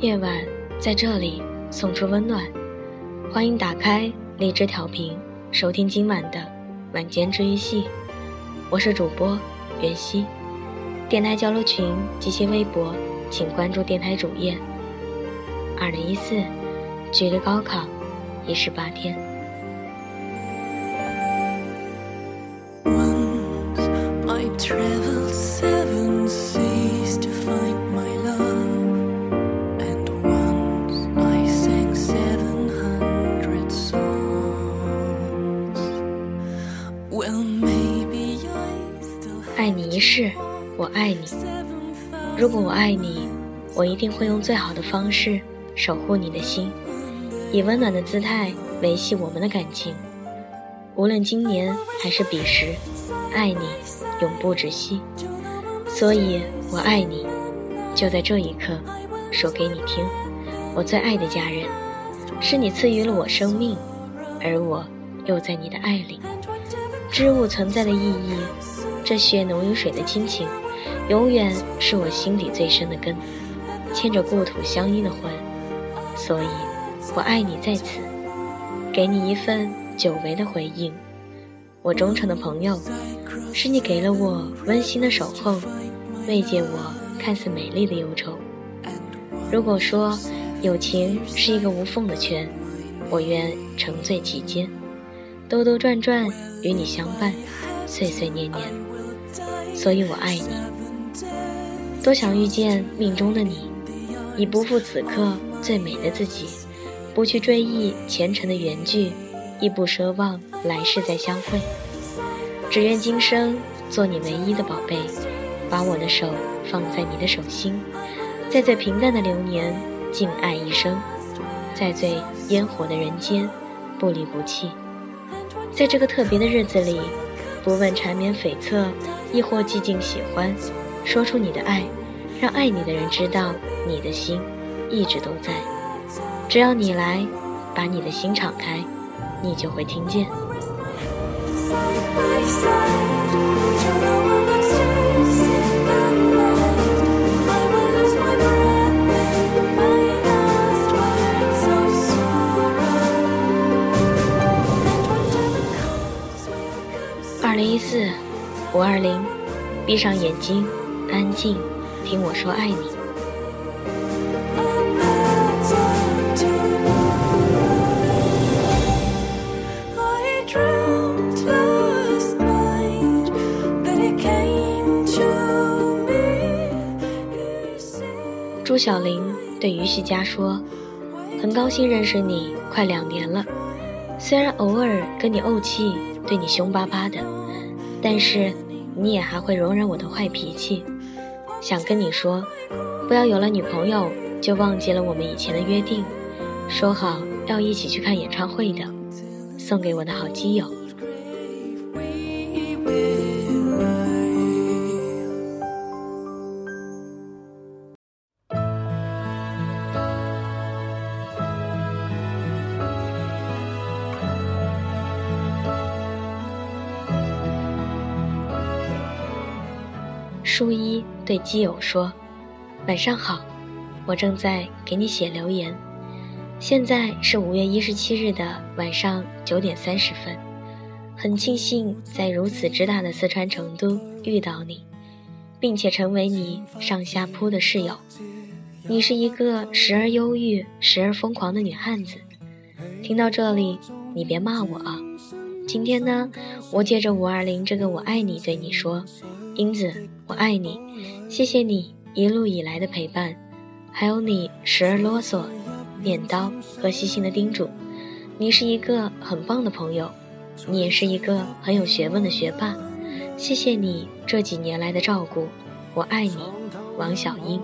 夜晚在这里送出温暖，欢迎打开荔枝调频，收听今晚的晚间治愈系。我是主播袁熙，电台交流群及其微博，请关注电台主页。二零一四，距离高考一十八天。我一定会用最好的方式守护你的心，以温暖的姿态维系我们的感情。无论今年还是彼时，爱你永不止息。所以我爱你，就在这一刻，说给你听。我最爱的家人，是你赐予了我生命，而我又在你的爱里。知物存在的意义，这血浓于水的亲情，永远是我心底最深的根，牵着故土乡音的魂。所以，我爱你在此，给你一份久违的回应。我忠诚的朋友，是你给了我温馨的守候，慰藉我看似美丽的忧愁。如果说友情是一个无缝的圈，我愿沉醉其间，兜兜转转。与你相伴，岁岁年年，所以我爱你。多想遇见命中的你，以不负此刻最美的自己，不去追忆前尘的缘聚，亦不奢望来世再相会。只愿今生做你唯一的宝贝，把我的手放在你的手心，在最平淡的流年，敬爱一生，在最烟火的人间，不离不弃。在这个特别的日子里，不问缠绵悱恻，亦或寂静喜欢，说出你的爱，让爱你的人知道你的心一直都在。只要你来，把你的心敞开，你就会听见。二零一四五二零，闭上眼睛，安静，听我说爱你。小玲对于旭佳说：“很高兴认识你，快两年了。虽然偶尔跟你怄气，对你凶巴巴的。”但是，你也还会容忍我的坏脾气。想跟你说，不要有了女朋友就忘记了我们以前的约定，说好要一起去看演唱会的，送给我的好基友。书一对基友说：“晚上好，我正在给你写留言。现在是五月一十七日的晚上九点三十分。很庆幸在如此之大的四川成都遇到你，并且成为你上下铺的室友。你是一个时而忧郁、时而疯狂的女汉子。听到这里，你别骂我啊！今天呢，我借着五二零这个‘我爱你’对你说。”英子，我爱你，谢谢你一路以来的陪伴，还有你时而啰嗦、念叨和细心的叮嘱。你是一个很棒的朋友，你也是一个很有学问的学霸。谢谢你这几年来的照顾，我爱你，王小英。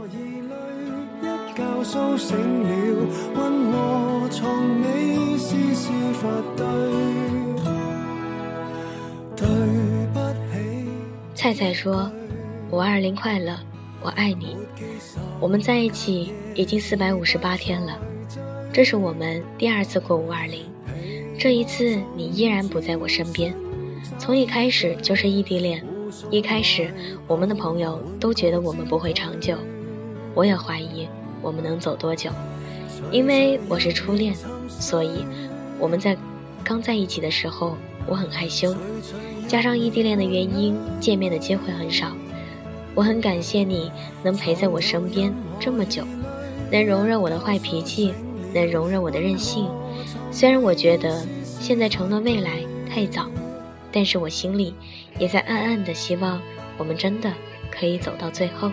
菜菜说：“五二零快乐，我爱你。我们在一起已经四百五十八天了，这是我们第二次过五二零。这一次你依然不在我身边，从一开始就是异地恋。一开始我们的朋友都觉得我们不会长久，我也怀疑，我们能走多久，因为我是初恋，所以我们在刚在一起的时候，我很害羞，加上异地恋的原因，见面的机会很少。我很感谢你能陪在我身边这么久，能容忍我的坏脾气，能容忍我的任性。虽然我觉得现在承诺未来太早，但是我心里也在暗暗的希望我们真的可以走到最后。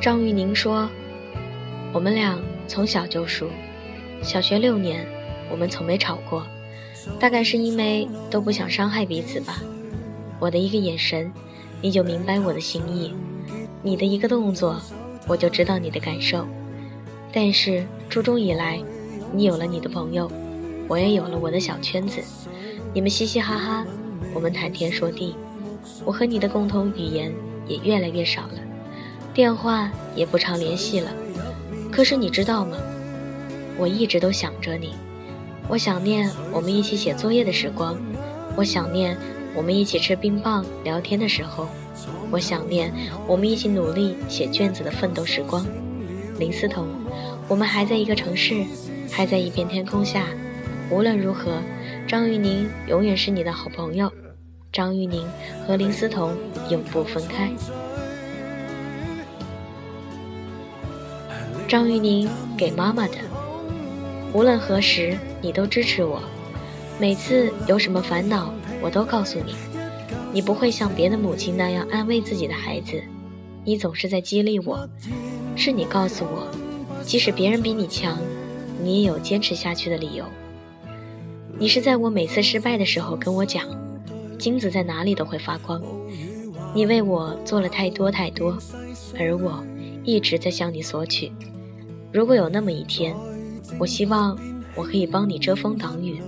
张玉宁说。我们俩从小就熟，小学六年，我们从没吵过，大概是因为都不想伤害彼此吧。我的一个眼神，你就明白我的心意；你的一个动作，我就知道你的感受。但是初中以来，你有了你的朋友，我也有了我的小圈子，你们嘻嘻哈哈，我们谈天说地，我和你的共同语言也越来越少了，电话也不常联系了。可是你知道吗？我一直都想着你，我想念我们一起写作业的时光，我想念我们一起吃冰棒聊天的时候，我想念我们一起努力写卷子的奋斗时光。林思彤，我们还在一个城市，还在一片天空下。无论如何，张玉宁永远是你的好朋友。张玉宁和林思彤永不分开。张玉宁给妈妈的，无论何时你都支持我，每次有什么烦恼我都告诉你，你不会像别的母亲那样安慰自己的孩子，你总是在激励我，是你告诉我，即使别人比你强，你也有坚持下去的理由。你是在我每次失败的时候跟我讲，金子在哪里都会发光，你为我做了太多太多，而我一直在向你索取。如果有那么一天，我希望我可以帮你遮风挡雨。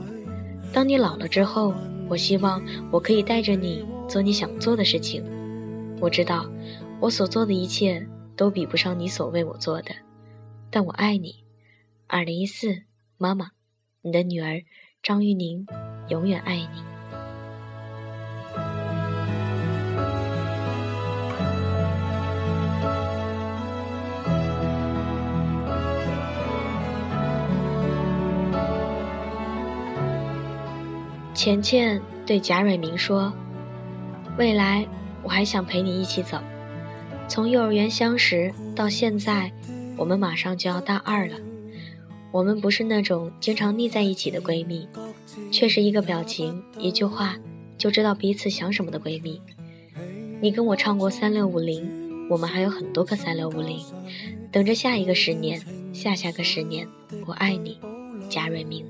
当你老了之后，我希望我可以带着你做你想做的事情。我知道，我所做的一切都比不上你所为我做的，但我爱你。二零一四，妈妈，你的女儿张玉宁，永远爱你。钱钱对贾蕊明说：“未来我还想陪你一起走。从幼儿园相识到现在，我们马上就要大二了。我们不是那种经常腻在一起的闺蜜，却是一个表情、一句话就知道彼此想什么的闺蜜。你跟我唱过三六五零，我们还有很多个三六五零，等着下一个十年、下下个十年。我爱你，贾蕊明。”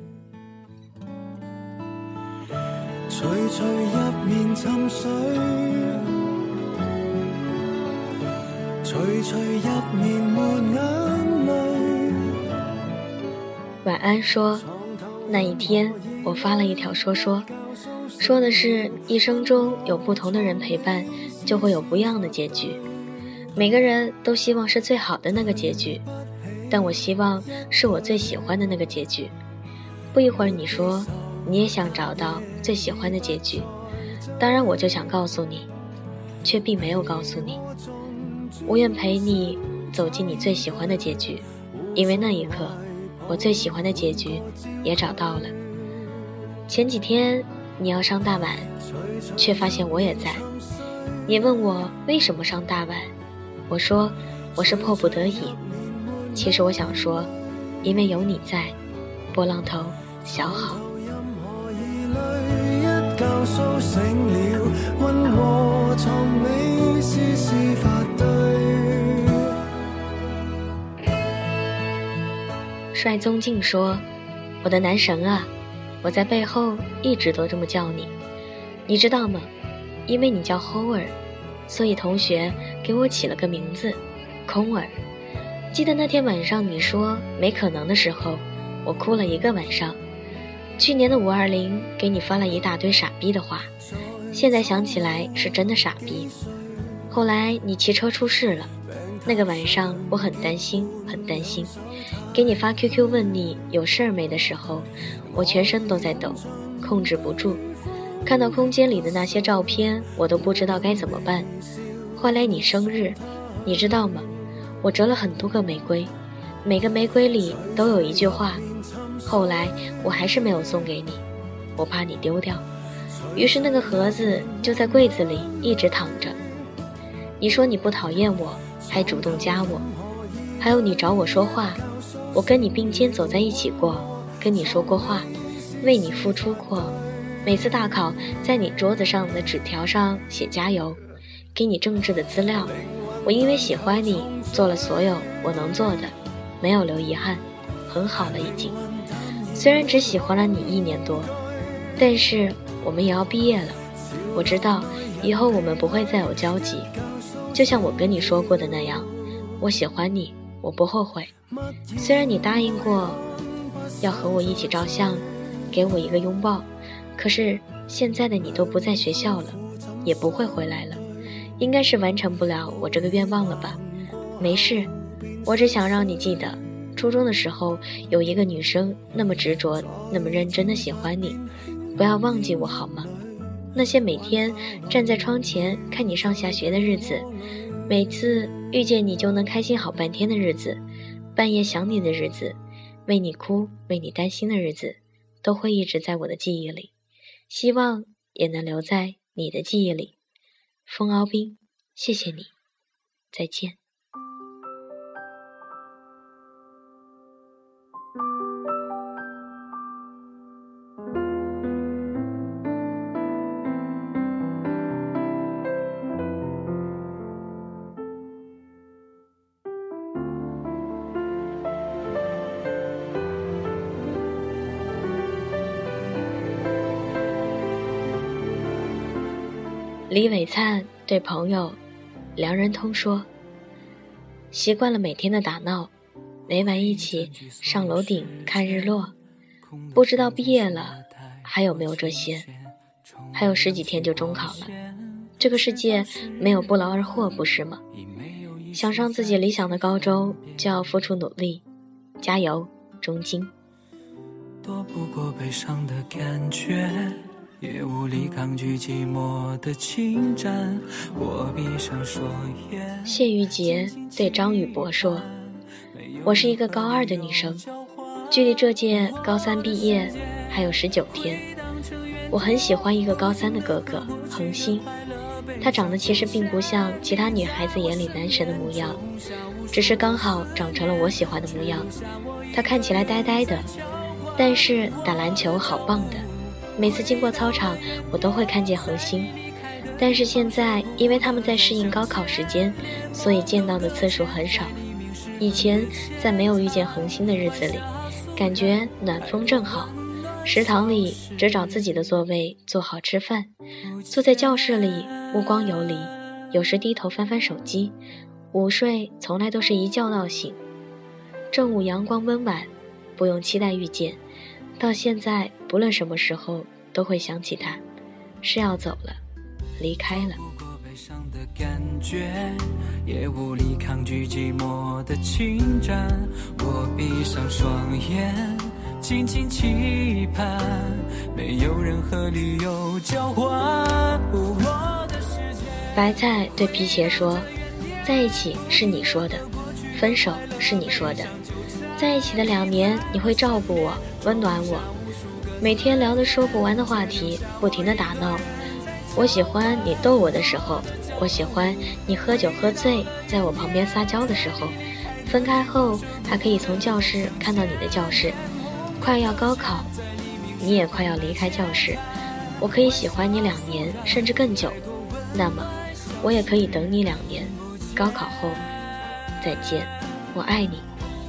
晚安，说那一天我发了一条说说，说的是一生中有不同的人陪伴，就会有不一样的结局。每个人都希望是最好的那个结局，但我希望是我最喜欢的那个结局。不一会儿，你说。你也想找到最喜欢的结局，当然我就想告诉你，却并没有告诉你。我愿陪你走进你最喜欢的结局，因为那一刻，我最喜欢的结局也找到了。前几天你要上大晚，却发现我也在。你问我为什么上大晚，我说我是迫不得已。其实我想说，因为有你在，波浪头小好。帅宗敬说：“我的男神啊，我在背后一直都这么叫你，你知道吗？因为你叫 Howard，所以同学给我起了个名字，空儿。记得那天晚上你说没可能的时候，我哭了一个晚上。”去年的五二零，给你发了一大堆傻逼的话，现在想起来是真的傻逼。后来你骑车出事了，那个晚上我很担心，很担心。给你发 QQ 问你有事儿没的时候，我全身都在抖，控制不住。看到空间里的那些照片，我都不知道该怎么办。后来你生日，你知道吗？我折了很多个玫瑰，每个玫瑰里都有一句话。后来我还是没有送给你，我怕你丢掉。于是那个盒子就在柜子里一直躺着。你说你不讨厌我，还主动加我，还有你找我说话，我跟你并肩走在一起过，跟你说过话，为你付出过。每次大考，在你桌子上的纸条上写加油，给你政治的资料。我因为喜欢你，做了所有我能做的，没有留遗憾，很好了已经。虽然只喜欢了你一年多，但是。我们也要毕业了，我知道以后我们不会再有交集。就像我跟你说过的那样，我喜欢你，我不后悔。虽然你答应过要和我一起照相，给我一个拥抱，可是现在的你都不在学校了，也不会回来了，应该是完成不了我这个愿望了吧？没事，我只想让你记得，初中的时候有一个女生那么执着，那么认真的喜欢你。不要忘记我好吗？那些每天站在窗前看你上下学的日子，每次遇见你就能开心好半天的日子，半夜想你的日子，为你哭为你担心的日子，都会一直在我的记忆里。希望也能留在你的记忆里。风敖冰，谢谢你，再见。李伟灿对朋友梁仁通说：“习惯了每天的打闹，每晚一起上楼顶看日落。不知道毕业了还有没有这些？还有十几天就中考了。这个世界没有不劳而获，不是吗？想上自己理想的高中，就要付出努力。加油，中金。”躲不过悲伤的感觉。也无力抗拒寂寞的侵占。我闭上双眼。谢玉洁对张宇博说：“我是一个高二的女生，距离这届高三毕业还有十九天。我很喜欢一个高三的哥哥恒星，他长得其实并不像其他女孩子眼里男神的模样，只是刚好长成了我喜欢的模样。他看起来呆呆的，但是打篮球好棒的。”每次经过操场，我都会看见恒星，但是现在因为他们在适应高考时间，所以见到的次数很少。以前在没有遇见恒星的日子里，感觉暖风正好，食堂里只找自己的座位坐好吃饭，坐在教室里目光游离，有时低头翻翻手机，午睡从来都是一觉到醒。正午阳光温婉，不用期待遇见。到现在，不论什么时候都会想起他，是要走了，离开了。也无力抗拒寂寞的。我闭上双眼，静静期盼，没有任何理由交换。白菜对皮鞋说：“在一起是你说的，分手是你说的。”在一起的两年，你会照顾我，温暖我，每天聊的说不完的话题，不停的打闹。我喜欢你逗我的时候，我喜欢你喝酒喝醉，在我旁边撒娇的时候。分开后，还可以从教室看到你的教室。快要高考，你也快要离开教室，我可以喜欢你两年，甚至更久。那么，我也可以等你两年。高考后，再见，我爱你。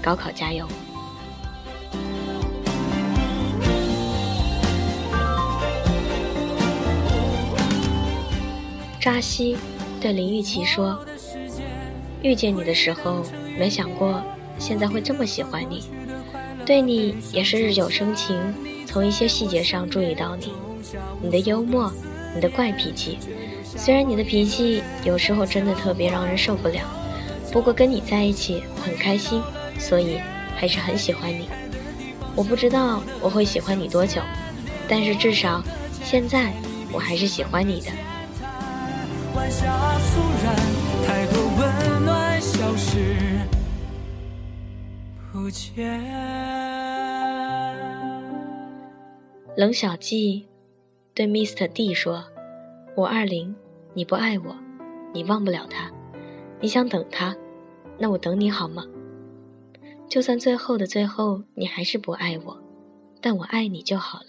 高考加油！扎西对林玉琪说：“遇见你的时候，没想过现在会这么喜欢你。对你也是日久生情，从一些细节上注意到你，你的幽默，你的怪脾气。虽然你的脾气有时候真的特别让人受不了。”不过跟你在一起很开心，所以还是很喜欢你。我不知道我会喜欢你多久，但是至少现在我还是喜欢你的。晚霞肃然，太多温暖消失冷小季对 Mr. D 说：“我二零，你不爱我，你忘不了他，你想等他，那我等你好吗？就算最后的最后你还是不爱我，但我爱你就好了。”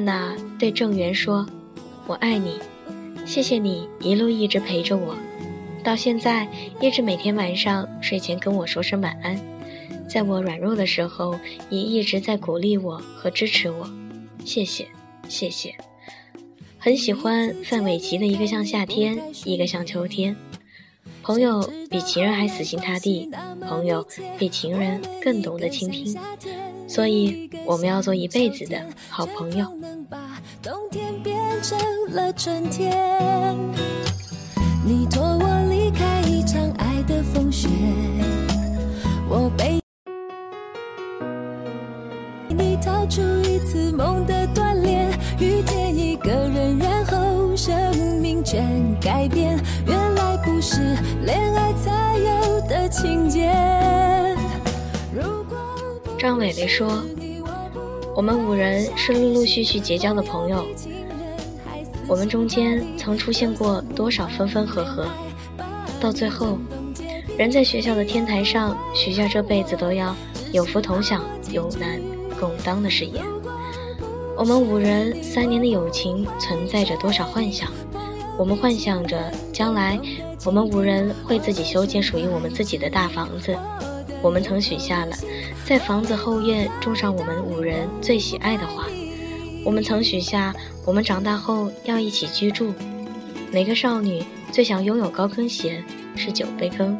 娜娜对郑源说：“我爱你，谢谢你一路一直陪着我，到现在一直每天晚上睡前跟我说声晚安，在我软弱的时候也一直在鼓励我和支持我，谢谢，谢谢。很喜欢范玮琪的一个像夏天，一个像秋天。朋友比情人还死心塌地，朋友比情人更懂得倾听。”所以我们要做一辈子的好朋友。冬天变成了春天你托我离开一场爱的风雪，我被你逃出一次梦的张伟伟说：“我们五人是陆陆续续结交的朋友，我们中间曾出现过多少分分合合，到最后，人在学校的天台上许下这辈子都要有福同享、有难共当的誓言。我们五人三年的友情存在着多少幻想？我们幻想着将来我们五人会自己修建属于我们自己的大房子。”我们曾许下了，在房子后院种上我们五人最喜爱的花。我们曾许下，我们长大后要一起居住。每个少女最想拥有高跟鞋，是酒杯羹。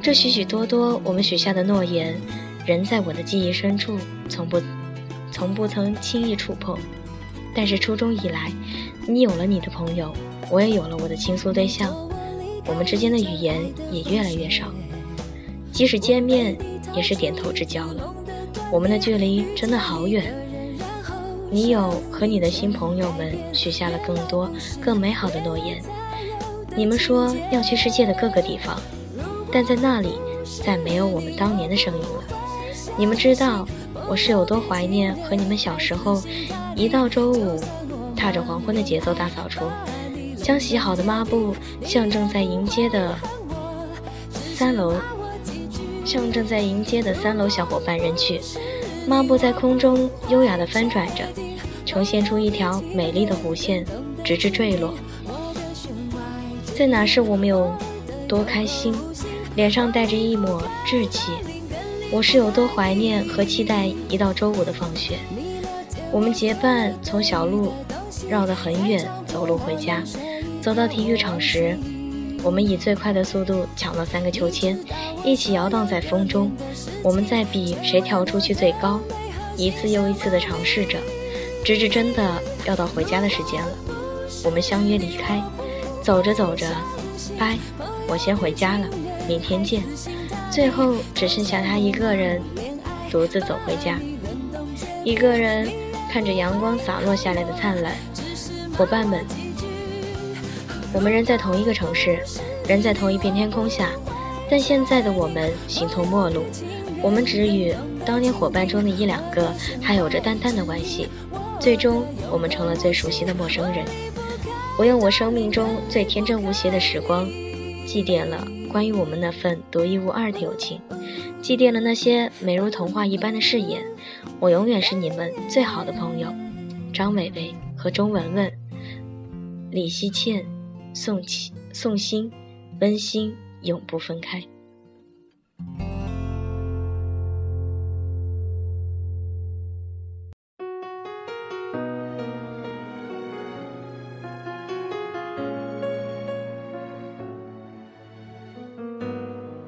这许许多多我们许下的诺言，仍在我的记忆深处，从不，从不曾轻易触碰。但是初中以来，你有了你的朋友，我也有了我的倾诉对象，我们之间的语言也越来越少。即使见面，也是点头之交了。我们的距离真的好远。你有和你的新朋友们许下了更多、更美好的诺言。你们说要去世界的各个地方，但在那里再没有我们当年的声音了。你们知道我是有多怀念和你们小时候，一到周五，踏着黄昏的节奏大扫除，将洗好的抹布向正在迎接的三楼。向正在迎接的三楼小伙伴扔去，抹布在空中优雅地翻转着，呈现出一条美丽的弧线，直至坠落。在哪是我们有多开心，脸上带着一抹稚气。我是有多怀念和期待一到周五的放学，我们结伴从小路绕得很远走路回家，走到体育场时。我们以最快的速度抢到三个秋千，一起摇荡在风中。我们在比谁跳出去最高，一次又一次地尝试着，直至真的要到回家的时间了。我们相约离开，走着走着，拜，我先回家了，明天见。最后只剩下他一个人，独自走回家，一个人看着阳光洒落下来的灿烂。伙伴们。我们仍在同一个城市，仍在同一片天空下，但现在的我们形同陌路。我们只与当年伙伴中的一两个还有着淡淡的关系，最终我们成了最熟悉的陌生人。我用我生命中最天真无邪的时光，祭奠了关于我们那份独一无二的友情，祭奠了那些美如童话一般的誓言。我永远是你们最好的朋友，张伟伟和钟文文，李希倩。送情送心，温馨永不分开。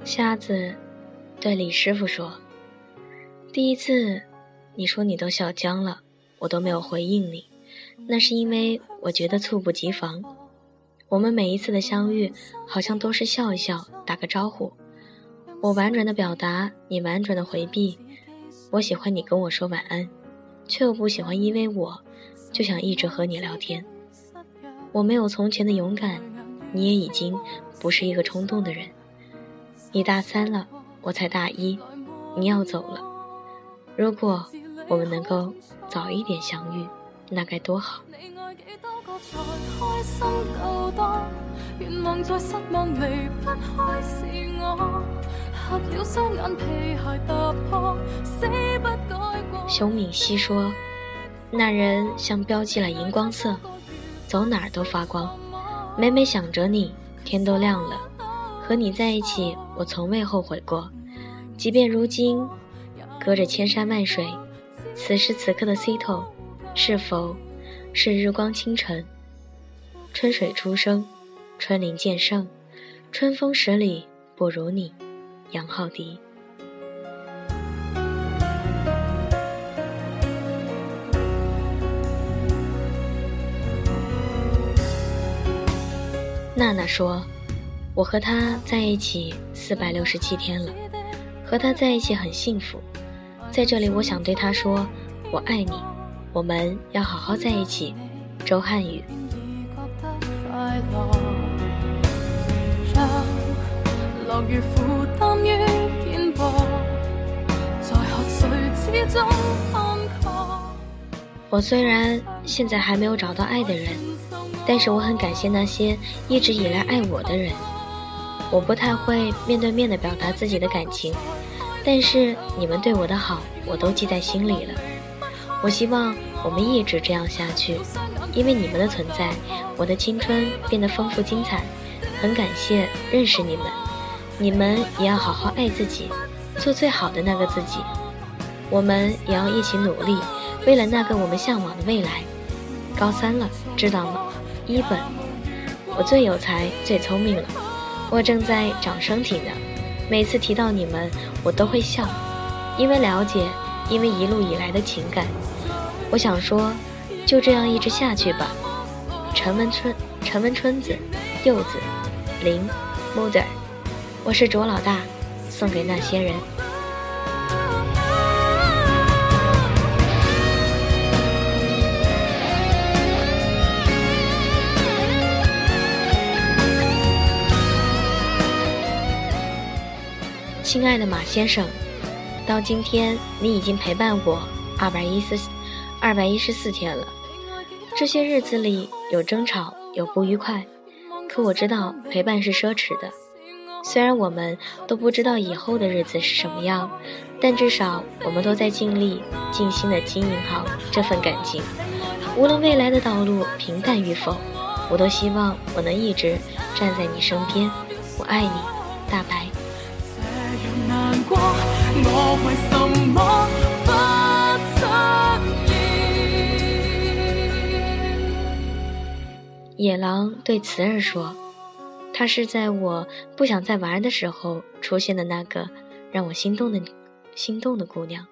瞎子对李师傅说：“第一次，你说你都笑僵了，我都没有回应你，那是因为我觉得猝不及防。我们每一次的相遇，好像都是笑一笑，打个招呼。我婉转的表达，你婉转的回避。我喜欢你跟我说晚安，却又不喜欢因为我就想一直和你聊天。我没有从前的勇敢，你也已经不是一个冲动的人。”你大三了，我才大一，你要走了。如果我们能够早一点相遇，那该多好。熊敏熙说：“那人像标记了荧光色，走哪儿都发光。每每想着你，天都亮了。”和你在一起，我从未后悔过。即便如今隔着千山万水，此时此刻的 Cito，是否是日光清晨？春水初生，春林渐盛，春风十里不如你，杨浩迪。娜娜说。我和他在一起四百六十七天了，和他在一起很幸福。在这里，我想对他说：“我爱你，我们要好好在一起。”周汉语。我虽然现在还没有找到爱的人，但是我很感谢那些一直以来爱我的人。我不太会面对面的表达自己的感情，但是你们对我的好，我都记在心里了。我希望我们一直这样下去，因为你们的存在，我的青春变得丰富精彩。很感谢认识你们，你们也要好好爱自己，做最好的那个自己。我们也要一起努力，为了那个我们向往的未来。高三了，知道吗？一本，我最有才，最聪明了。我正在长身体呢，每次提到你们，我都会笑，因为了解，因为一路以来的情感。我想说，就这样一直下去吧。陈文春、陈文春子、柚子、林、mother，我是卓老大，送给那些人。亲爱的马先生，到今天你已经陪伴我二百一十二百一十四天了。这些日子里有争吵，有不愉快，可我知道陪伴是奢侈的。虽然我们都不知道以后的日子是什么样，但至少我们都在尽力、尽心的经营好这份感情。无论未来的道路平淡与否，我都希望我能一直站在你身边。我爱你，大白。野狼对雌儿说：“她是在我不想再玩的时候出现的那个让我心动的心动的姑娘，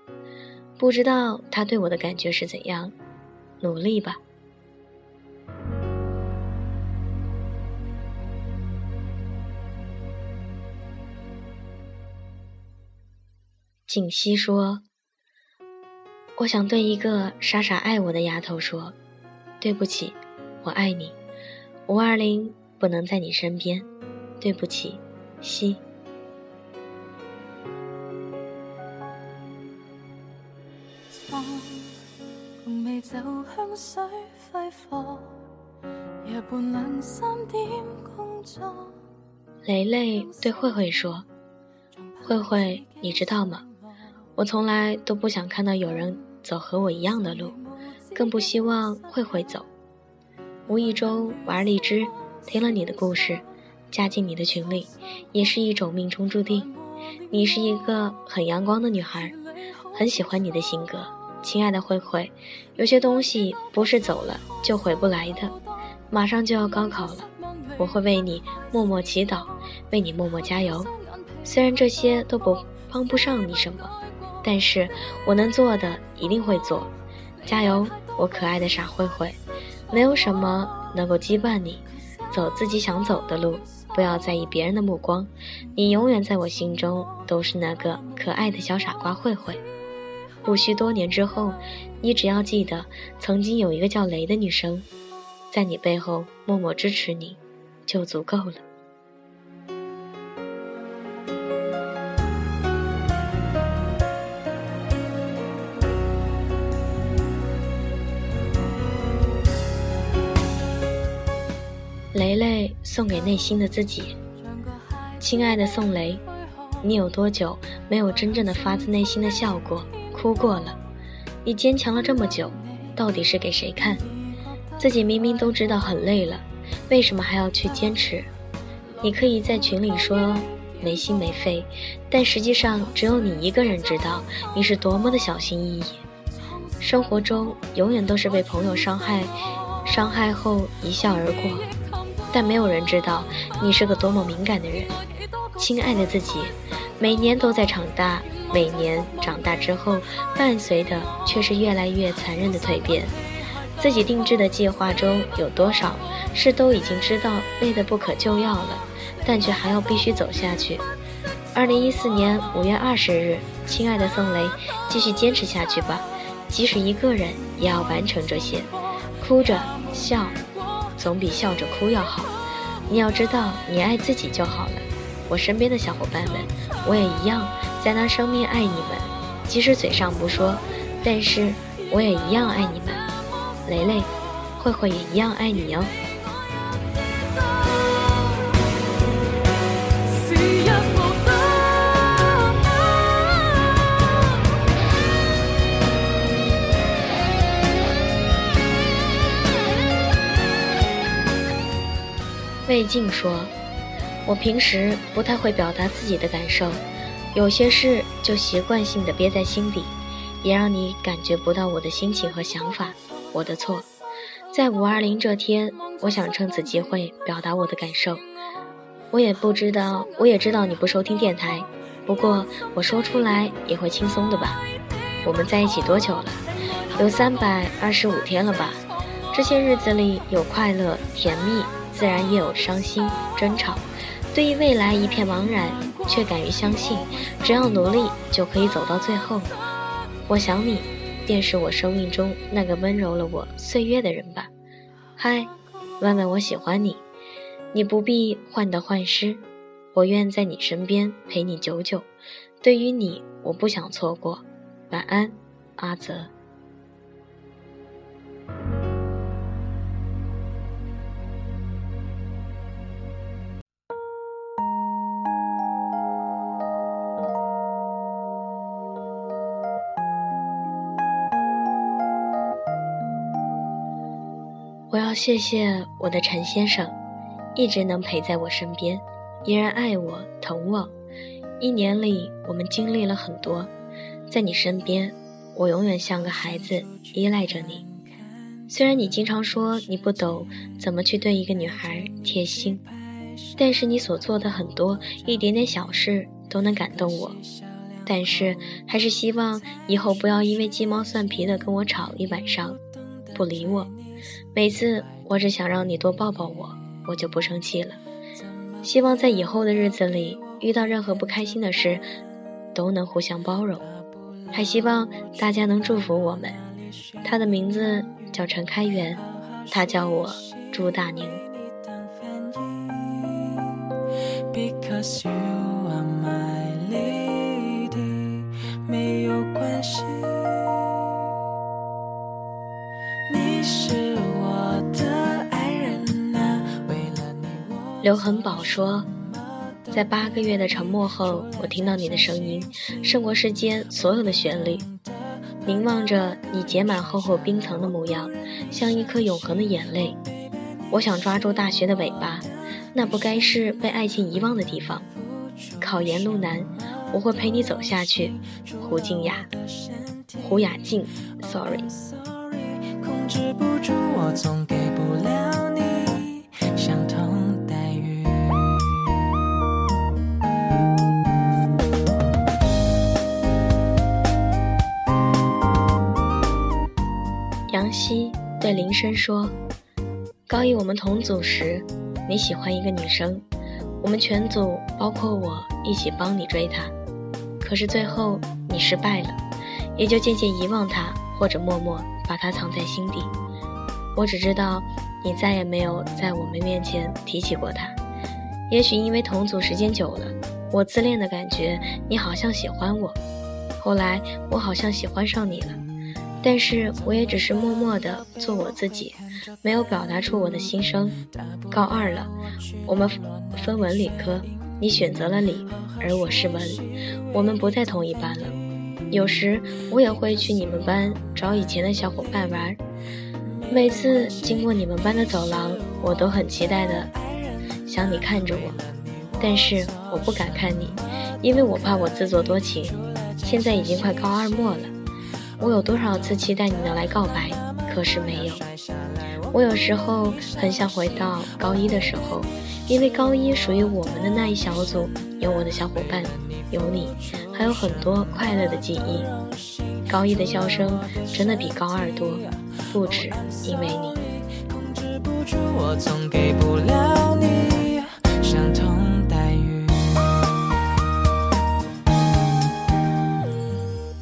不知道她对我的感觉是怎样。努力吧。”锦溪说：“我想对一个傻傻爱我的丫头说，对不起，我爱你。五二零不能在你身边，对不起，西。”雷雷对慧慧说：“慧慧，你知道吗？”我从来都不想看到有人走和我一样的路，更不希望慧慧走。无意中玩荔枝，听了你的故事，加进你的群里，也是一种命中注定。你是一个很阳光的女孩，很喜欢你的性格，亲爱的慧慧。有些东西不是走了就回不来的。马上就要高考了，我会为你默默祈祷，为你默默加油。虽然这些都不帮不上你什么，但是我能做的一定会做。加油，我可爱的傻慧慧！没有什么能够羁绊你，走自己想走的路，不要在意别人的目光。你永远在我心中都是那个可爱的小傻瓜慧慧。不需多年之后，你只要记得，曾经有一个叫雷的女生，在你背后默默支持你，就足够了。雷雷送给内心的自己，亲爱的宋雷，你有多久没有真正的发自内心的笑过、哭过了？你坚强了这么久，到底是给谁看？自己明明都知道很累了，为什么还要去坚持？你可以在群里说没心没肺，但实际上只有你一个人知道你是多么的小心翼翼。生活中永远都是被朋友伤害，伤害后一笑而过。但没有人知道你是个多么敏感的人，亲爱的自己，每年都在长大，每年长大之后伴随的却是越来越残忍的蜕变。自己定制的计划中有多少是都已经知道累得不可救药了，但却还要必须走下去。二零一四年五月二十日，亲爱的宋雷，继续坚持下去吧，即使一个人也要完成这些，哭着笑。总比笑着哭要好。你要知道，你爱自己就好了。我身边的小伙伴们，我也一样在拿生命爱你们。即使嘴上不说，但是我也一样爱你们。雷雷，慧慧也一样爱你哦。魏静说：“我平时不太会表达自己的感受，有些事就习惯性的憋在心底，也让你感觉不到我的心情和想法。我的错。在五二零这天，我想趁此机会表达我的感受。我也不知道，我也知道你不收听电台，不过我说出来也会轻松的吧？我们在一起多久了？有三百二十五天了吧？这些日子里有快乐、甜蜜。”自然也有伤心、争吵，对于未来一片茫然，却敢于相信，只要努力就可以走到最后。我想你，便是我生命中那个温柔了我岁月的人吧。嗨，万万，我喜欢你，你不必患得患失，我愿在你身边陪你久久。对于你，我不想错过。晚安，阿泽。我要谢谢我的陈先生，一直能陪在我身边，依然爱我疼我。一年里，我们经历了很多，在你身边，我永远像个孩子，依赖着你。虽然你经常说你不懂怎么去对一个女孩贴心，但是你所做的很多一点点小事都能感动我。但是还是希望以后不要因为鸡毛蒜皮的跟我吵一晚上，不理我。每次我只想让你多抱抱我，我就不生气了。希望在以后的日子里，遇到任何不开心的事，都能互相包容。还希望大家能祝福我们。他的名字叫陈开元，他叫我朱大宁。Because you are my lady, 刘恒宝说：“在八个月的沉默后，我听到你的声音，胜过世间所有的旋律。凝望着你结满厚厚冰层的模样，像一颗永恒的眼泪。我想抓住大学的尾巴，那不该是被爱情遗忘的地方。考研路难，我会陪你走下去。”胡静雅，胡雅静，Sorry。西对林深说：“高一我们同组时，你喜欢一个女生，我们全组包括我一起帮你追她，可是最后你失败了，也就渐渐遗忘她，或者默默把她藏在心底。我只知道你再也没有在我们面前提起过她。也许因为同组时间久了，我自恋的感觉你好像喜欢我，后来我好像喜欢上你了。”但是我也只是默默地做我自己，没有表达出我的心声。高二了，我们分文理科，你选择了理，而我是文，我们不在同一班了。有时我也会去你们班找以前的小伙伴玩，每次经过你们班的走廊，我都很期待的想你看着我，但是我不敢看你，因为我怕我自作多情。现在已经快高二末了。我有多少次期待你能来告白，可是没有。我有时候很想回到高一的时候，因为高一属于我们的那一小组，有我的小伙伴，有你，还有很多快乐的记忆。高一的笑声真的比高二多，不止因为你。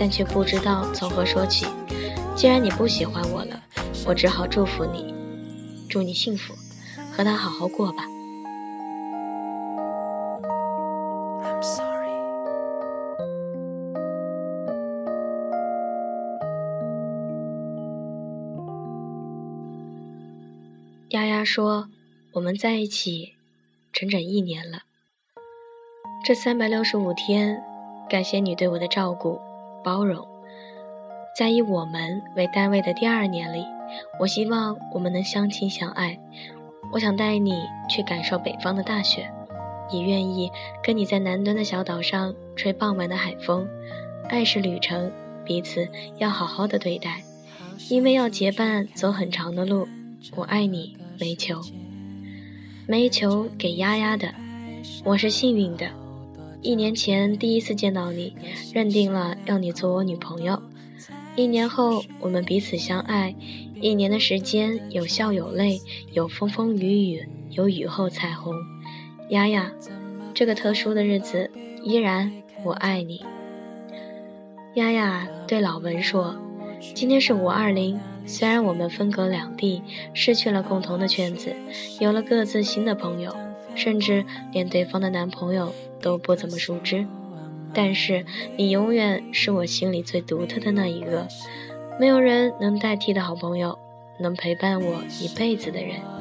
但却不知道从何说起。既然你不喜欢我了，我只好祝福你，祝你幸福，和他好好过吧。丫丫说：“我们在一起整整一年了，这三百六十五天。”感谢你对我的照顾、包容，在以我们为单位的第二年里，我希望我们能相亲相爱。我想带你去感受北方的大雪，也愿意跟你在南端的小岛上吹傍晚的海风。爱是旅程，彼此要好好的对待，因为要结伴走很长的路。我爱你，煤球。煤球给丫丫的，我是幸运的。一年前第一次见到你，认定了要你做我女朋友。一年后我们彼此相爱，一年的时间有笑有泪，有风风雨雨，有雨后彩虹。丫丫，这个特殊的日子，依然我爱你。丫丫对老文说：“今天是五二零，虽然我们分隔两地，失去了共同的圈子，有了各自新的朋友。”甚至连对方的男朋友都不怎么熟知，但是你永远是我心里最独特的那一个，没有人能代替的好朋友，能陪伴我一辈子的人。哦，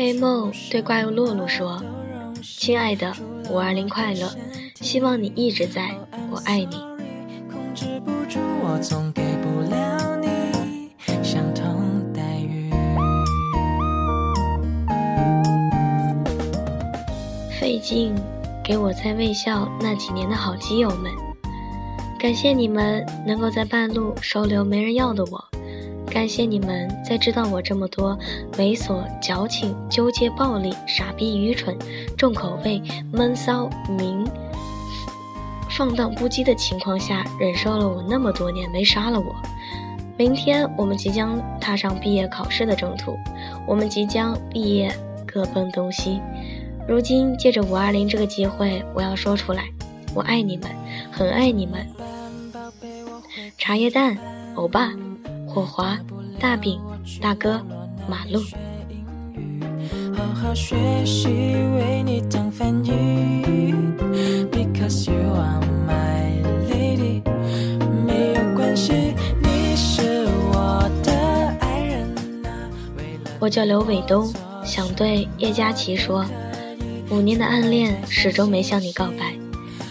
哆啦 A 梦对怪物洛洛说：“亲爱的，五二零快乐！希望你一直在，我爱你。”费劲给我在卫校那几年的好基友们，感谢你们能够在半路收留没人要的我。感谢你们在知道我这么多猥琐、矫情、纠结、暴力、傻逼、愚蠢、重口味、闷骚、明放荡不羁的情况下，忍受了我那么多年，没杀了我。明天我们即将踏上毕业考试的征途，我们即将毕业，各奔东西。如今借着五二零这个机会，我要说出来，我爱你们，很爱你们。茶叶蛋，欧巴。火华、大饼、大哥、马路。好好学习，为你当翻译。Because you are my lady，没有关系，你是我的爱人。我叫刘伟东，想对叶佳琪说，五年的暗恋始终没向你告白，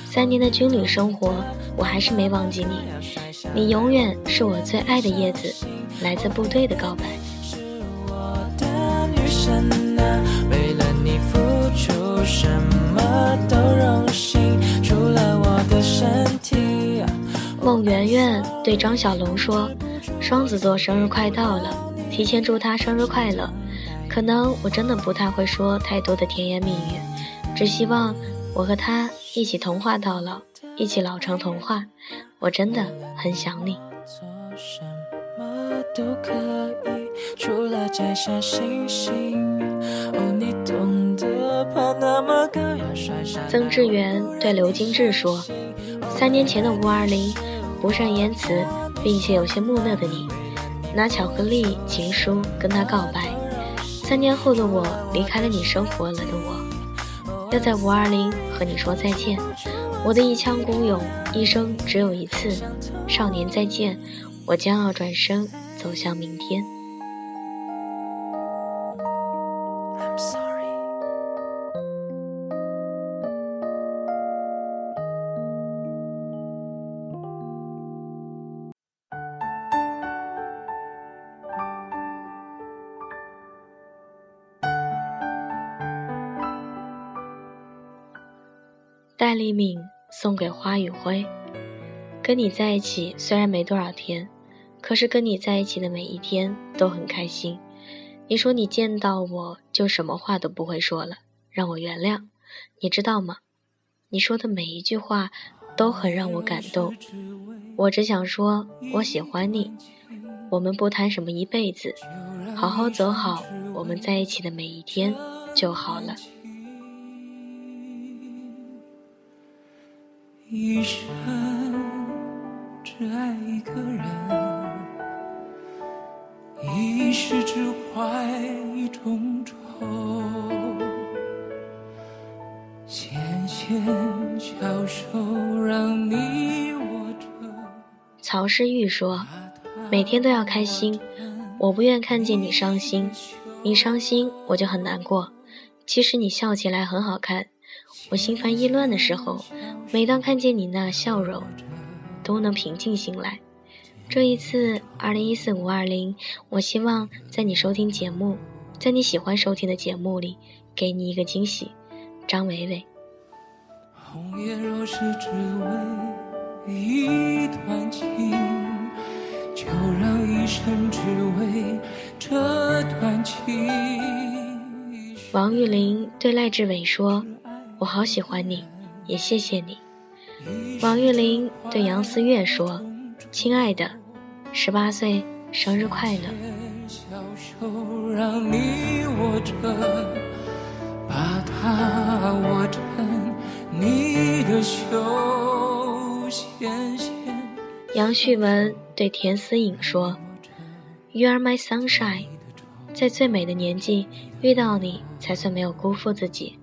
三年的军旅生活，我还是没忘记你。你永远是我最爱的叶子，来自部队的告白。孟圆圆对张小龙说：“双子座生日快到了。”提前祝他生日快乐。可能我真的不太会说太多的甜言蜜语，只希望我和他一起童话到老，一起老成童话。我真的很想你。曾志远对刘金志说：“三年前的五二零，不善言辞，并且有些木讷的你。”拿巧克力、情书跟他告白。三年后的我离开了你生活了的我，要在五二零和你说再见。我的一腔孤勇，一生只有一次。少年再见，我将要转身走向明天。戴丽敏送给花与灰，跟你在一起虽然没多少天，可是跟你在一起的每一天都很开心。你说你见到我就什么话都不会说了，让我原谅，你知道吗？你说的每一句话都很让我感动。我只想说我喜欢你，我们不谈什么一辈子，好好走好我们在一起的每一天就好了。一生只爱一个人，一世只怀一种愁。纤纤小手让你握着。曹诗玉说：“每天都要开心，我不愿看见你伤心，你伤心我就很难过。其实你笑起来很好看。”我心烦意乱的时候，每当看见你那笑容，都能平静心来。这一次，二零一四五二零，我希望在你收听节目，在你喜欢收听的节目里，给你一个惊喜。张伟伟。红叶若是只为一段情，就让一生只为这段情。王玉玲对赖志伟说。我好喜欢你，也谢谢你。王玉林对杨思月说：“亲爱的，十八岁生日快乐。”杨旭文对田思颖说：“You are my sunshine，在最美的年纪遇到你，才算没有辜负自己。”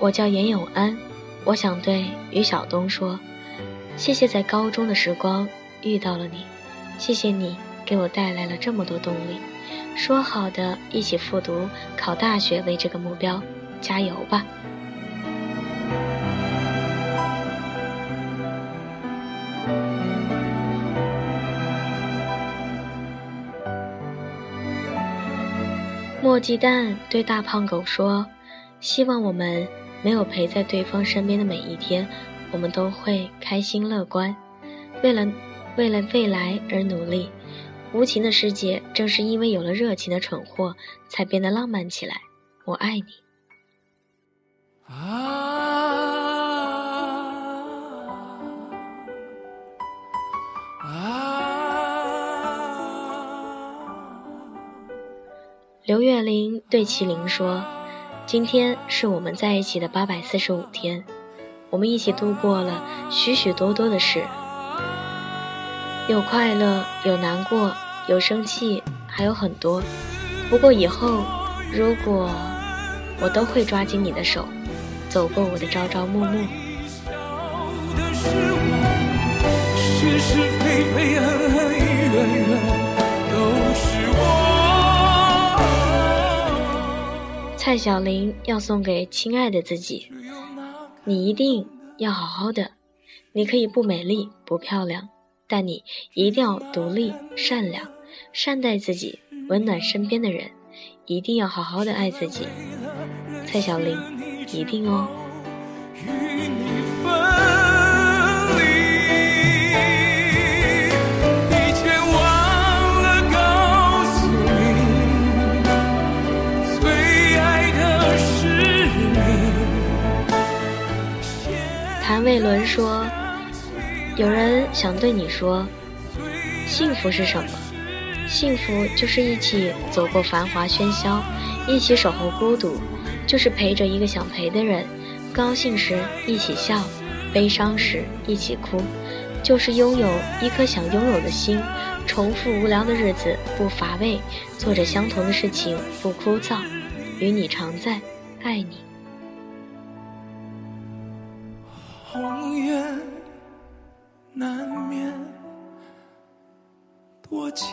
我叫严永安，我想对于晓东说：谢谢在高中的时光遇到了你，谢谢你给我带来了这么多动力。说好的一起复读考大学为这个目标，加油吧！墨迹蛋对大胖狗说：希望我们。没有陪在对方身边的每一天，我们都会开心乐观，为了为了未来而努力。无情的世界，正是因为有了热情的蠢货，才变得浪漫起来。我爱你。啊刘月玲对麒麟说。今天是我们在一起的八百四十五天，我们一起度过了许许多多的事，有快乐，有难过，有生气，还有很多。不过以后，如果我都会抓紧你的手，走过我的朝朝暮暮。蔡小玲要送给亲爱的自己，你一定要好好的。你可以不美丽、不漂亮，但你一定要独立、善良，善待自己，温暖身边的人。一定要好好的爱自己，蔡小玲，一定哦。谭卫伦说：“有人想对你说，幸福是什么？幸福就是一起走过繁华喧嚣，一起守候孤独，就是陪着一个想陪的人，高兴时一起笑，悲伤时一起哭，就是拥有一颗想拥有的心，重复无聊的日子不乏味，做着相同的事情不枯燥，与你常在，爱你。”荒原难免多情。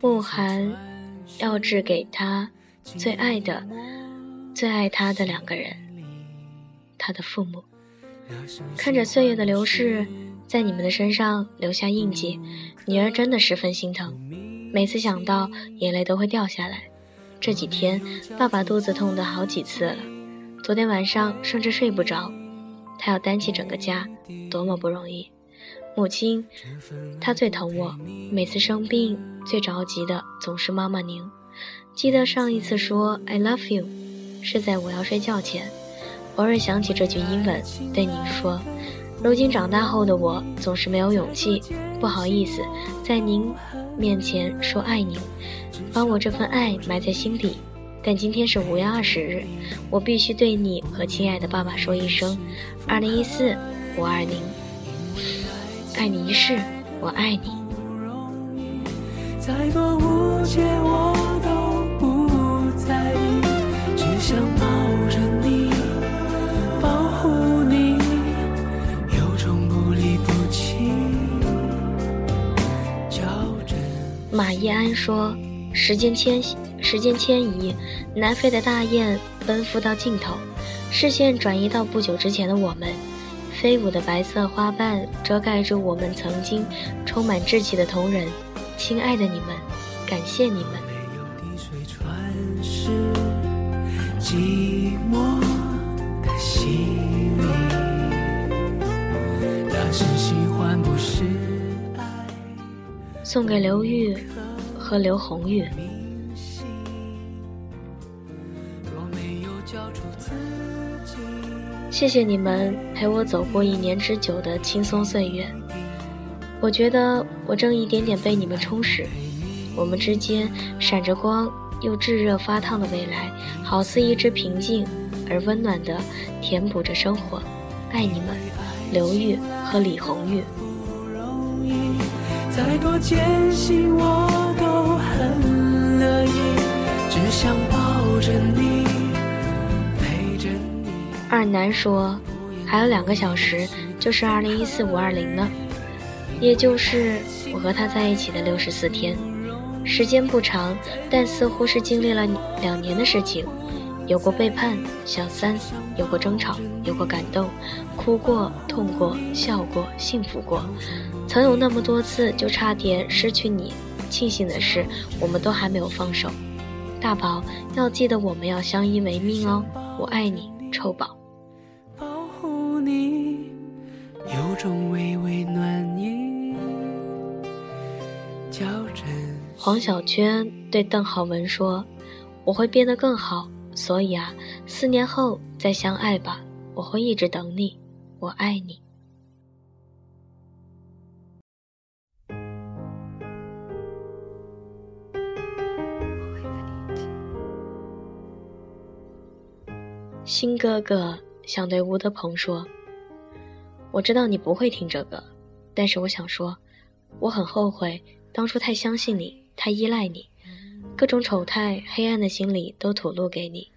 慕寒要致给他最爱的、最爱他的两个人，他的父母。看着岁月的流逝，在你们的身上留下印记，女儿真的十分心疼，每次想到眼泪都会掉下来。这几天爸爸肚子痛的好几次了，昨天晚上甚至睡不着，他要担起整个家，多么不容易。母亲，她最疼我，每次生病最着急的总是妈妈您。记得上一次说 I love you，是在我要睡觉前。偶尔想起这句英文，对您说：“如今长大后的我，总是没有勇气，不好意思在您面前说爱您，把我这份爱埋在心底。但今天是五月二十日，我必须对你和亲爱的爸爸说一声：二零一四，我爱您，爱你一世，我爱你。”再多误解我都不在意，只想把。马伊安说：“时间迁时间迁移，南飞的大雁奔赴到尽头，视线转移到不久之前的我们。飞舞的白色花瓣遮盖住我们曾经充满稚气的同仁。亲爱的你们，感谢你们。”送给刘玉和刘红玉。谢谢你们陪我走过一年之久的轻松岁月。我觉得我正一点点被你们充实。我们之间闪着光又炙热发烫的未来，好似一直平静而温暖的填补着生活。爱你们，刘玉和李红玉。再多艰辛我都很乐意，只想抱着你，陪着你。二男说，还有两个小时就是二零一四五二零了，也就是我和他在一起的六十四天。时间不长，但似乎是经历了两年的事情。有过背叛、小三，有过争吵，有过感动，哭过、痛过、笑过、幸福过，曾有那么多次就差点失去你。庆幸的是，我们都还没有放手。大宝要记得，我们要相依为命哦。我爱你，臭宝。保护你，有种微微暖意。黄小娟对邓浩文说：“我会变得更好。”所以啊，四年后再相爱吧，我会一直等你，我爱你。新哥哥想对吴德鹏说：“我知道你不会听这个，但是我想说，我很后悔当初太相信你，太依赖你，各种丑态、黑暗的心理都吐露给你，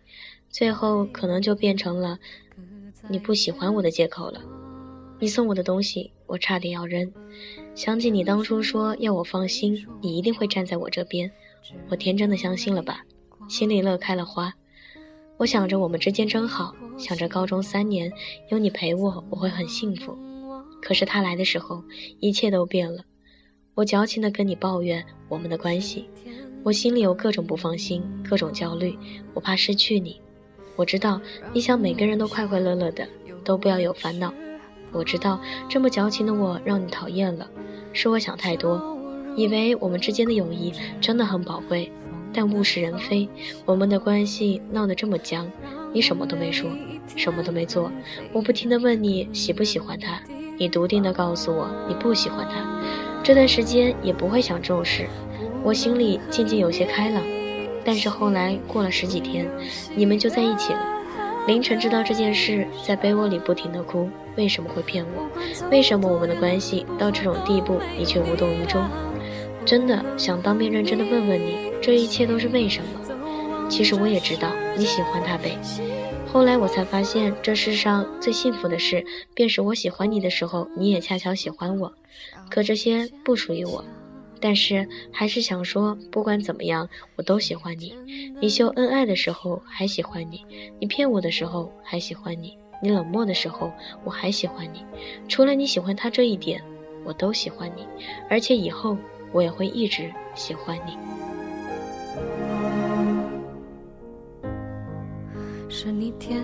最后可能就变成了你不喜欢我的借口了。你送我的东西，我差点要扔。想起你当初说要我放心，你一定会站在我这边，我天真的相信了吧，心里乐开了花。”我想着我们之间真好，想着高中三年有你陪我，我会很幸福。可是他来的时候，一切都变了。我矫情的跟你抱怨我们的关系，我心里有各种不放心，各种焦虑，我怕失去你。我知道你想每个人都快快乐乐的，都不要有烦恼。我知道这么矫情的我让你讨厌了，是我想太多，以为我们之间的友谊真的很宝贵。但物是人非，我们的关系闹得这么僵，你什么都没说，什么都没做。我不停地问你喜不喜欢他，你笃定地告诉我你不喜欢他。这段时间也不会想这种事，我心里渐渐有些开朗。但是后来过了十几天，你们就在一起了。凌晨知道这件事，在被窝里不停地哭。为什么会骗我？为什么我们的关系到这种地步，你却无动于衷？真的想当面认真的问问你，这一切都是为什么？其实我也知道你喜欢他呗。后来我才发现，这世上最幸福的事，便是我喜欢你的时候，你也恰巧喜欢我。可这些不属于我。但是还是想说，不管怎么样，我都喜欢你。你秀恩爱的时候还喜欢你，你骗我的时候还喜欢你，你冷漠的时候我还喜欢你。除了你喜欢他这一点，我都喜欢你，而且以后。我也会一直喜欢你。是你填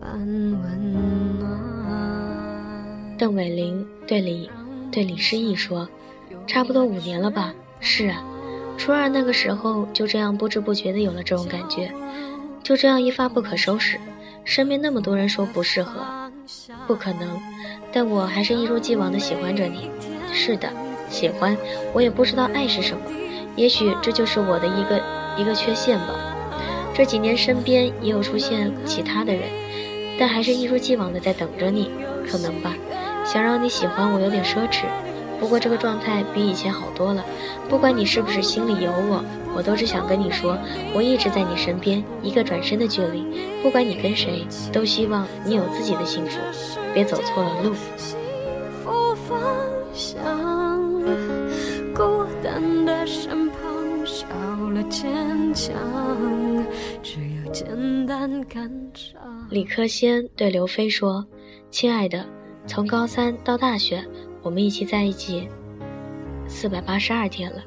满温暖。邓伟林对李对李诗意说：“差不多五年了吧？”是啊，初二那个时候就这样不知不觉的有了这种感觉，就这样一发不可收拾。身边那么多人说不适合，不可能，但我还是一如既往的喜欢着你。是的。喜欢，我也不知道爱是什么，也许这就是我的一个一个缺陷吧。这几年身边也有出现其他的人，但还是一如既往的在等着你，可能吧。想让你喜欢我有点奢侈，不过这个状态比以前好多了。不管你是不是心里有我，我都只想跟你说，我一直在你身边，一个转身的距离。不管你跟谁，都希望你有自己的幸福，别走错了路。李克先对刘飞说：“亲爱的，从高三到大学，我们一起在一起四百八十二天了。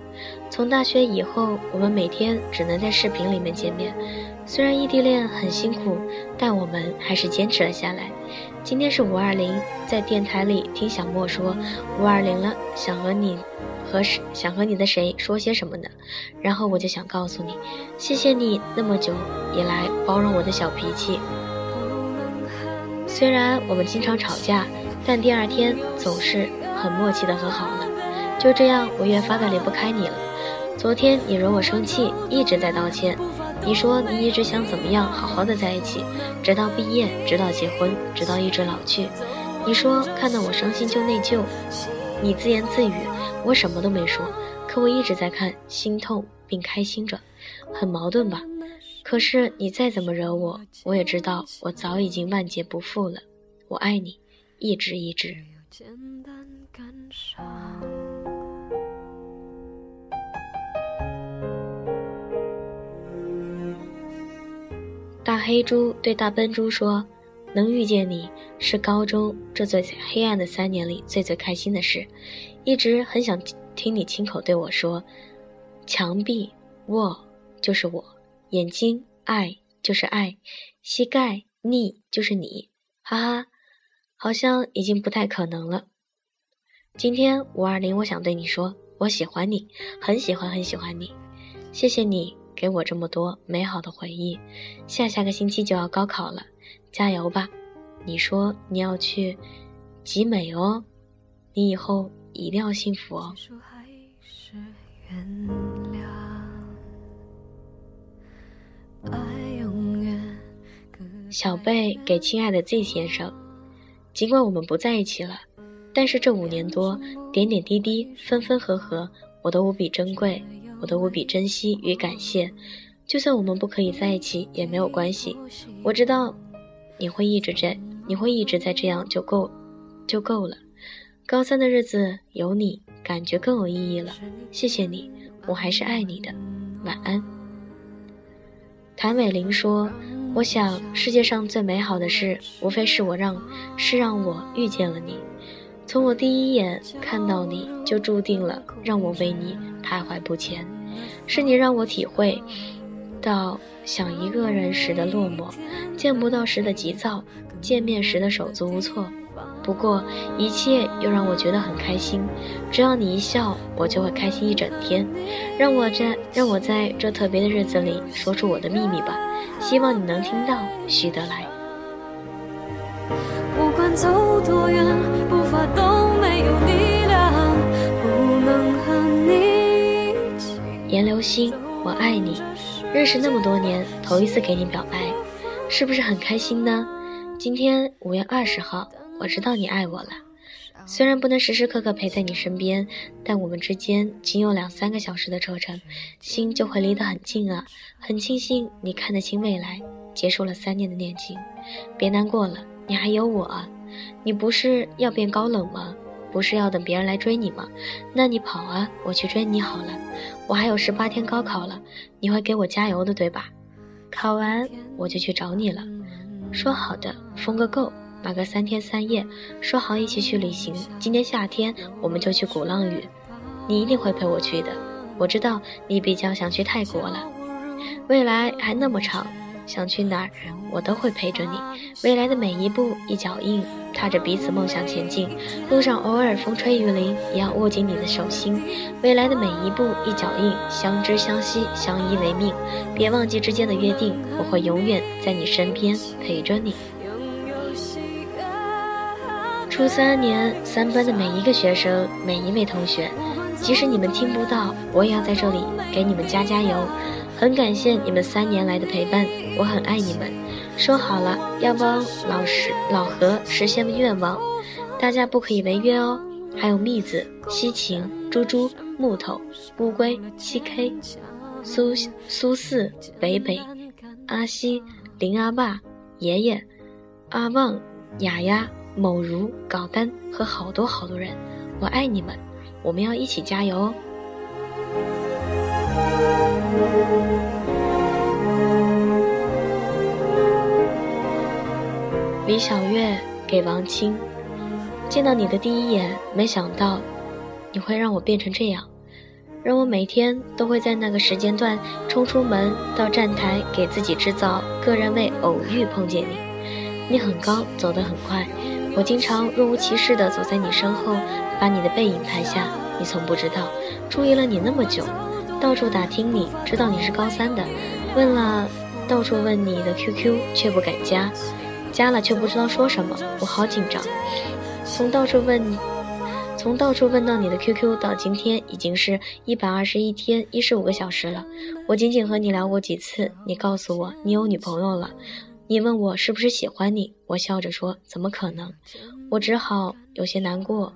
从大学以后，我们每天只能在视频里面见面。虽然异地恋很辛苦，但我们还是坚持了下来。今天是五二零，在电台里听小莫说五二零了，想和你。”和想和你的谁说些什么呢？然后我就想告诉你，谢谢你那么久以来包容我的小脾气。虽然我们经常吵架，但第二天总是很默契的和好了。就这样，我越发的离不开你了。昨天你惹我生气，一直在道歉。你说你一直想怎么样，好好的在一起，直到毕业，直到结婚，直到一直老去。你说看到我伤心就内疚，你自言自语。我什么都没说，可我一直在看，心痛并开心着，很矛盾吧？可是你再怎么惹我，我也知道我早已经万劫不复了。我爱你，一直一直。大黑猪对大笨猪说：“能遇见你是高中这最黑暗的三年里最最开心的事。”一直很想听你亲口对我说：“墙壁，我就是我；眼睛，爱就是爱；膝盖，你就是你。”哈哈，好像已经不太可能了。今天五二零，我想对你说，我喜欢你，很喜欢很喜欢你。谢谢你给我这么多美好的回忆。下下个星期就要高考了，加油吧！你说你要去集美哦，你以后。一定要幸福哦。小贝给亲爱的 Z 先生。尽管我们不在一起了，但是这五年多点点滴滴、分分合合，我都无比珍贵，我都无比珍惜与感谢。就算我们不可以在一起也没有关系，我知道你会一直这，你会一直在这样就够，就够了。高三的日子有你，感觉更有意义了。谢谢你，我还是爱你的。晚安。谭伟玲说。我想，世界上最美好的事，无非是我让，是让我遇见了你。从我第一眼看到你就注定了让我为你徘徊不前，是你让我体会到想一个人时的落寞，见不到时的急躁，见面时的手足无措。不过，一切又让我觉得很开心。只要你一笑，我就会开心一整天。让我在让我在这特别的日子里说出我的秘密吧，希望你能听到。徐德来。不管走多远，步伐都没有力量，不能和你颜流星，我爱你。认识那么多年，头一次给你表白，是不是很开心呢？今天五月二十号。我知道你爱我了，虽然不能时时刻刻陪在你身边，但我们之间仅有两三个小时的车程，心就会离得很近啊！很庆幸你看得清未来，结束了三年的恋情，别难过了，你还有我啊！你不是要变高冷吗？不是要等别人来追你吗？那你跑啊，我去追你好了。我还有十八天高考了，你会给我加油的，对吧？考完我就去找你了，说好的，疯个够！玩个三天三夜，说好一起去旅行。今年夏天我们就去鼓浪屿，你一定会陪我去的。我知道你比较想去泰国了，未来还那么长。想去哪儿，我都会陪着你。未来的每一步一脚印，踏着彼此梦想前进。路上偶尔风吹雨淋，也要握紧你的手心。未来的每一步一脚印，相知相惜，相依为命。别忘记之间的约定，我会永远在你身边陪着你。初三年三班的每一个学生，每一位同学，即使你们听不到，我也要在这里给你们加加油。很感谢你们三年来的陪伴，我很爱你们。说好了要帮老师老何实现愿望，大家不可以违约哦。还有蜜子、西晴、猪猪、木头、乌龟、七 K、苏苏四、北北、阿西、林阿爸、爷爷、阿旺、雅雅。某如、搞丹和好多好多人，我爱你们，我们要一起加油哦！李小月给王青，见到你的第一眼，没想到你会让我变成这样，让我每天都会在那个时间段冲出门到站台，给自己制造个人为偶遇碰见你。你很高，走得很快。我经常若无其事地走在你身后，把你的背影拍下。你从不知道，注意了你那么久，到处打听你，知道你是高三的，问了，到处问你的 QQ，却不敢加，加了却不知道说什么，我好紧张。从到处问，从到处问到你的 QQ，到今天已经是一百二十一天一十五个小时了。我仅仅和你聊过几次，你告诉我你有女朋友了。你问我是不是喜欢你，我笑着说：“怎么可能？”我只好有些难过，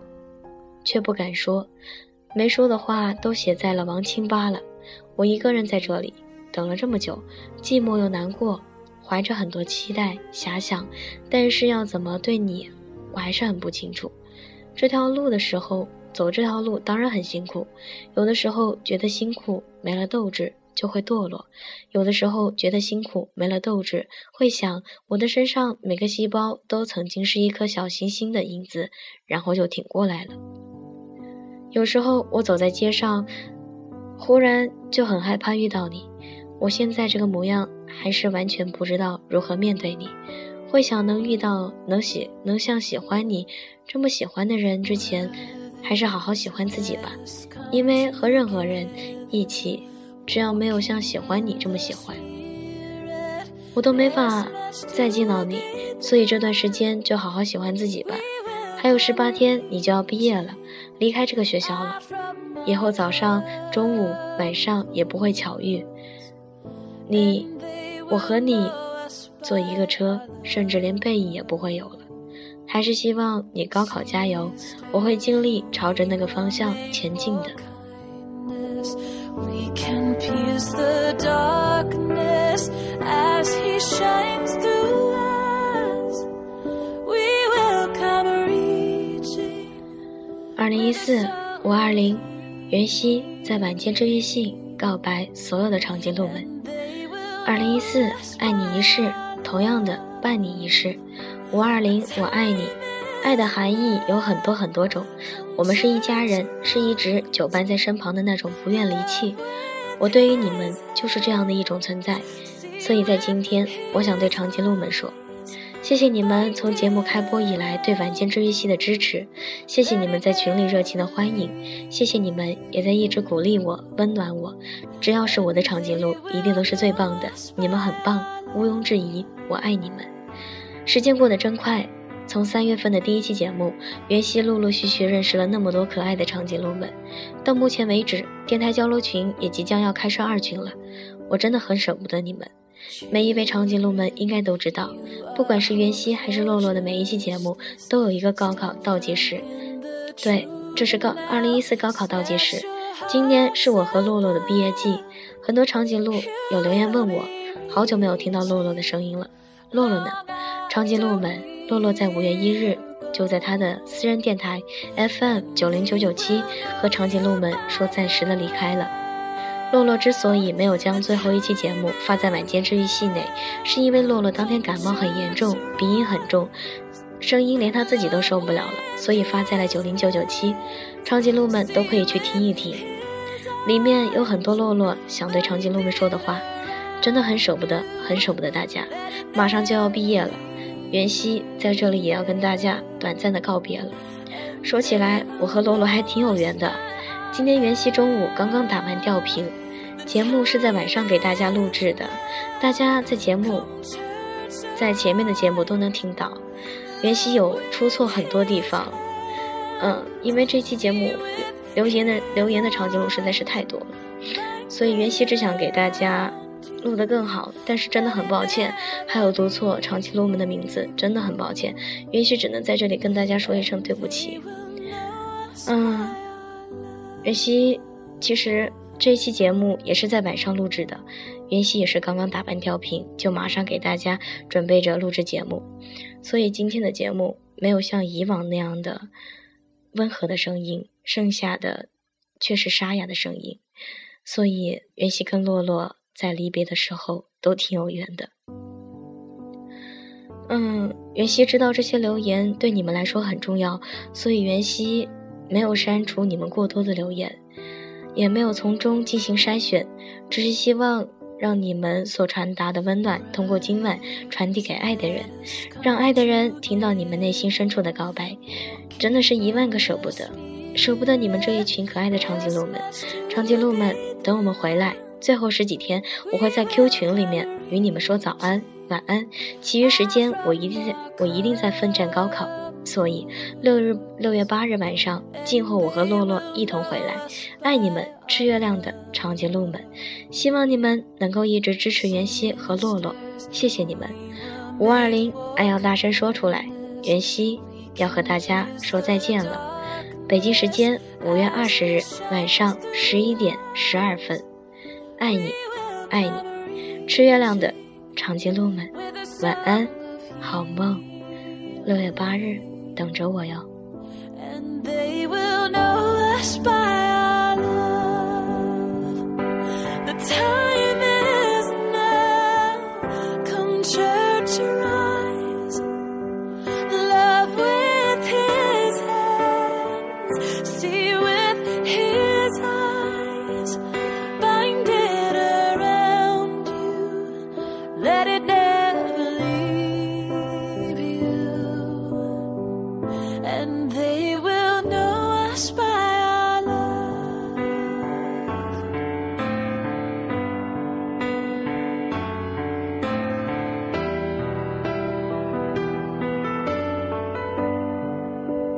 却不敢说，没说的话都写在了王清吧了。我一个人在这里等了这么久，寂寞又难过，怀着很多期待遐想，但是要怎么对你，我还是很不清楚。这条路的时候，走这条路当然很辛苦，有的时候觉得辛苦没了斗志。就会堕落，有的时候觉得辛苦，没了斗志，会想我的身上每个细胞都曾经是一颗小行星的影子，然后就挺过来了。有时候我走在街上，忽然就很害怕遇到你。我现在这个模样，还是完全不知道如何面对你。会想能遇到能喜能像喜欢你这么喜欢的人之前，还是好好喜欢自己吧，因为和任何人一起。只要没有像喜欢你这么喜欢，我都没法再见到你。所以这段时间就好好喜欢自己吧。还有十八天，你就要毕业了，离开这个学校了。以后早上、中午、晚上也不会巧遇你。我和你坐一个车，甚至连背影也不会有了。还是希望你高考加油，我会尽力朝着那个方向前进的。二零一四五二零，袁熙在晚间治愈信告白所有的长颈鹿们。二零一四，爱你一世，同样的伴你一世。五二零，我爱你。爱的含义有很多很多种，我们是一家人，是一直久伴在身旁的那种不愿离弃。我对于你们就是这样的一种存在，所以在今天，我想对长颈鹿们说。谢谢你们从节目开播以来对晚间治愈系的支持，谢谢你们在群里热情的欢迎，谢谢你们也在一直鼓励我、温暖我。只要是我的长颈鹿，一定都是最棒的。你们很棒，毋庸置疑，我爱你们。时间过得真快，从三月份的第一期节目，袁熙陆陆续续认识了那么多可爱的长颈鹿们，到目前为止，电台交流群也即将要开设二群了，我真的很舍不得你们。每一位长颈鹿们应该都知道，不管是袁熙还是洛洛的每一期节目，都有一个高考倒计时。对，这是高二零一四高考倒计时。今年是我和洛洛的毕业季，很多长颈鹿有留言问我，好久没有听到洛洛的声音了。洛洛呢？长颈鹿们，洛洛在五月一日就在他的私人电台 FM 九零九九七和长颈鹿们说暂时的离开了。洛洛之所以没有将最后一期节目发在晚间治愈系内，是因为洛洛当天感冒很严重，鼻音很重，声音连他自己都受不了了，所以发在了九零九九七，长颈鹿们都可以去听一听，里面有很多洛洛想对长颈鹿们说的话，真的很舍不得，很舍不得大家，马上就要毕业了，袁熙在这里也要跟大家短暂的告别了。说起来，我和洛洛还挺有缘的，今天袁熙中午刚刚打完吊瓶。节目是在晚上给大家录制的，大家在节目在前面的节目都能听到，袁熙有出错很多地方，嗯，因为这期节目留言的留言的长颈鹿实在是太多了，所以袁熙只想给大家录得更好，但是真的很抱歉，还有读错长颈鹿们的名字，真的很抱歉，袁熙只能在这里跟大家说一声对不起，嗯，袁熙其实。这一期节目也是在晚上录制的，袁熙也是刚刚打完吊瓶，就马上给大家准备着录制节目，所以今天的节目没有像以往那样的温和的声音，剩下的却是沙哑的声音，所以袁熙跟洛洛在离别的时候都挺有缘的。嗯，袁熙知道这些留言对你们来说很重要，所以袁熙没有删除你们过多的留言。也没有从中进行筛选，只是希望让你们所传达的温暖通过今晚传递给爱的人，让爱的人听到你们内心深处的告白。真的是一万个舍不得，舍不得你们这一群可爱的长颈鹿们。长颈鹿们，等我们回来，最后十几天，我会在 Q 群里面与你们说早安、晚安，其余时间我一定在，我一定在奋战高考。所以六日六月八日晚上，静候我和洛洛一同回来。爱你们，吃月亮的长颈鹿们，希望你们能够一直支持袁熙和洛洛，谢谢你们。五二零，爱要大声说出来，袁熙要和大家说再见了。北京时间五月二十日晚上十一点十二分，爱你，爱你，吃月亮的长颈鹿们，晚安，好梦。六月八日。等着我哟。and they will know us by